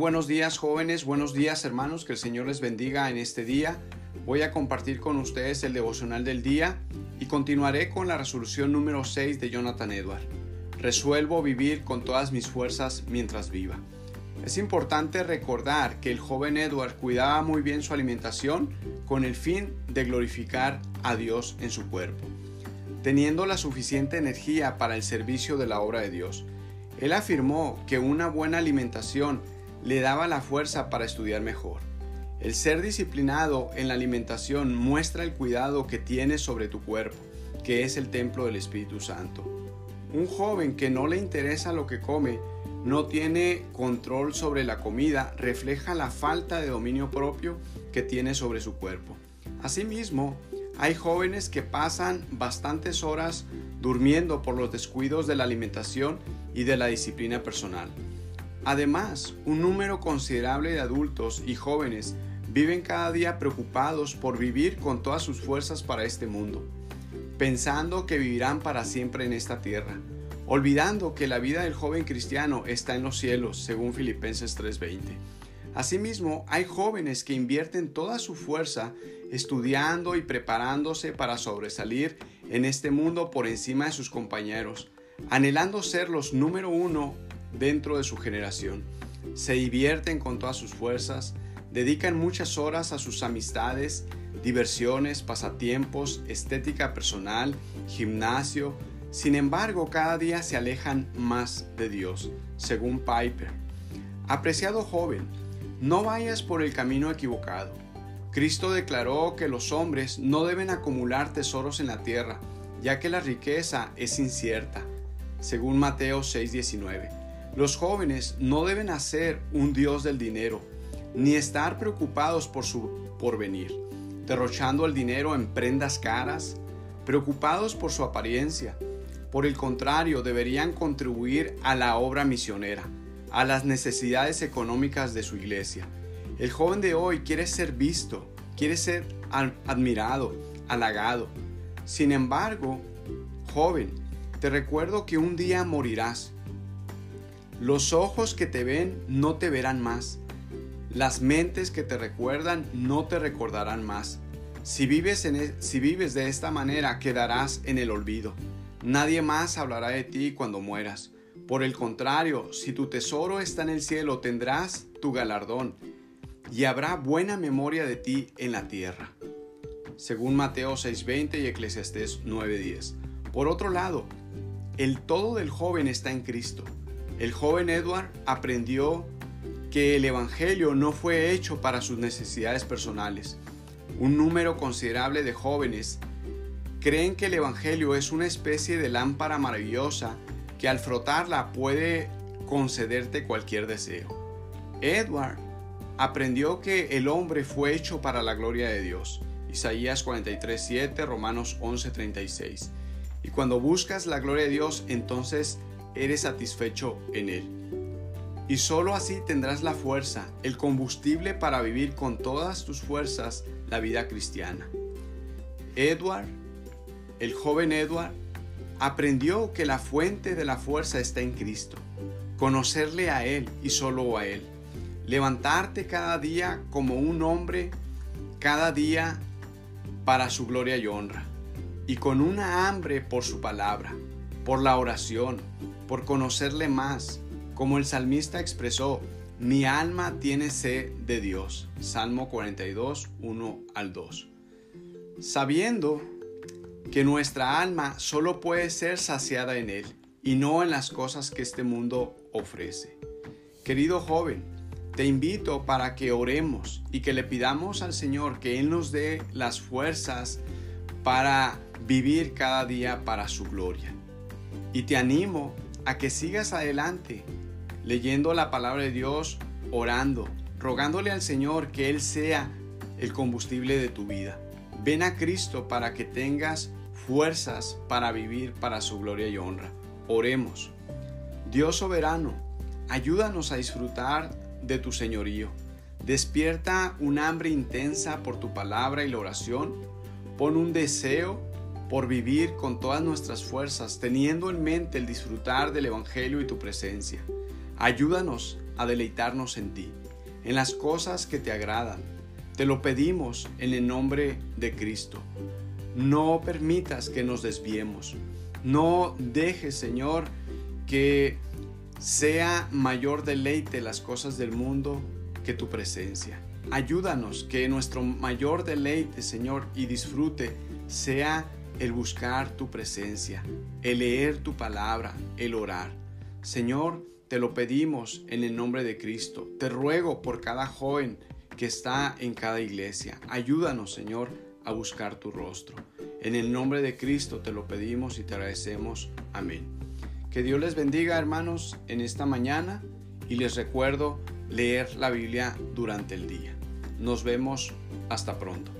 buenos días jóvenes, buenos días hermanos, que el Señor les bendiga en este día. Voy a compartir con ustedes el devocional del día y continuaré con la resolución número 6 de Jonathan Edward. Resuelvo vivir con todas mis fuerzas mientras viva. Es importante recordar que el joven Edward cuidaba muy bien su alimentación con el fin de glorificar a Dios en su cuerpo, teniendo la suficiente energía para el servicio de la obra de Dios. Él afirmó que una buena alimentación le daba la fuerza para estudiar mejor. El ser disciplinado en la alimentación muestra el cuidado que tienes sobre tu cuerpo, que es el templo del Espíritu Santo. Un joven que no le interesa lo que come, no tiene control sobre la comida, refleja la falta de dominio propio que tiene sobre su cuerpo. Asimismo, hay jóvenes que pasan bastantes horas durmiendo por los descuidos de la alimentación y de la disciplina personal. Además, un número considerable de adultos y jóvenes viven cada día preocupados por vivir con todas sus fuerzas para este mundo, pensando que vivirán para siempre en esta tierra, olvidando que la vida del joven cristiano está en los cielos, según Filipenses 3:20. Asimismo, hay jóvenes que invierten toda su fuerza estudiando y preparándose para sobresalir en este mundo por encima de sus compañeros, anhelando ser los número uno dentro de su generación. Se divierten con todas sus fuerzas, dedican muchas horas a sus amistades, diversiones, pasatiempos, estética personal, gimnasio. Sin embargo, cada día se alejan más de Dios, según Piper. Apreciado joven, no vayas por el camino equivocado. Cristo declaró que los hombres no deben acumular tesoros en la tierra, ya que la riqueza es incierta, según Mateo 6:19. Los jóvenes no deben hacer un dios del dinero, ni estar preocupados por su porvenir, derrochando el dinero en prendas caras, preocupados por su apariencia. Por el contrario, deberían contribuir a la obra misionera, a las necesidades económicas de su iglesia. El joven de hoy quiere ser visto, quiere ser admirado, halagado. Sin embargo, joven, te recuerdo que un día morirás los ojos que te ven no te verán más. Las mentes que te recuerdan no te recordarán más. Si vives, en e, si vives de esta manera, quedarás en el olvido. Nadie más hablará de ti cuando mueras. Por el contrario, si tu tesoro está en el cielo, tendrás tu galardón y habrá buena memoria de ti en la tierra. Según Mateo 6:20 y Eclesiastés 9:10. Por otro lado, el todo del joven está en Cristo. El joven Edward aprendió que el Evangelio no fue hecho para sus necesidades personales. Un número considerable de jóvenes creen que el Evangelio es una especie de lámpara maravillosa que al frotarla puede concederte cualquier deseo. Edward aprendió que el hombre fue hecho para la gloria de Dios. Isaías 43:7, Romanos 11:36. Y cuando buscas la gloria de Dios, entonces eres satisfecho en Él. Y sólo así tendrás la fuerza, el combustible para vivir con todas tus fuerzas la vida cristiana. Edward, el joven Edward, aprendió que la fuente de la fuerza está en Cristo, conocerle a Él y solo a Él, levantarte cada día como un hombre, cada día para su gloria y honra, y con una hambre por su palabra, por la oración, por conocerle más. Como el salmista expresó, mi alma tiene sed de Dios. Salmo 42, 1 al 2. Sabiendo que nuestra alma solo puede ser saciada en Él y no en las cosas que este mundo ofrece. Querido joven, te invito para que oremos y que le pidamos al Señor que Él nos dé las fuerzas para vivir cada día para su gloria. Y te animo a que sigas adelante leyendo la palabra de Dios, orando, rogándole al Señor que Él sea el combustible de tu vida. Ven a Cristo para que tengas fuerzas para vivir para su gloria y honra. Oremos. Dios soberano, ayúdanos a disfrutar de tu señorío. Despierta un hambre intensa por tu palabra y la oración. Pon un deseo por vivir con todas nuestras fuerzas, teniendo en mente el disfrutar del Evangelio y tu presencia. Ayúdanos a deleitarnos en ti, en las cosas que te agradan. Te lo pedimos en el nombre de Cristo. No permitas que nos desviemos. No dejes, Señor, que sea mayor deleite las cosas del mundo que tu presencia. Ayúdanos que nuestro mayor deleite, Señor, y disfrute sea el buscar tu presencia, el leer tu palabra, el orar. Señor, te lo pedimos en el nombre de Cristo. Te ruego por cada joven que está en cada iglesia. Ayúdanos, Señor, a buscar tu rostro. En el nombre de Cristo te lo pedimos y te agradecemos. Amén. Que Dios les bendiga, hermanos, en esta mañana y les recuerdo leer la Biblia durante el día. Nos vemos hasta pronto.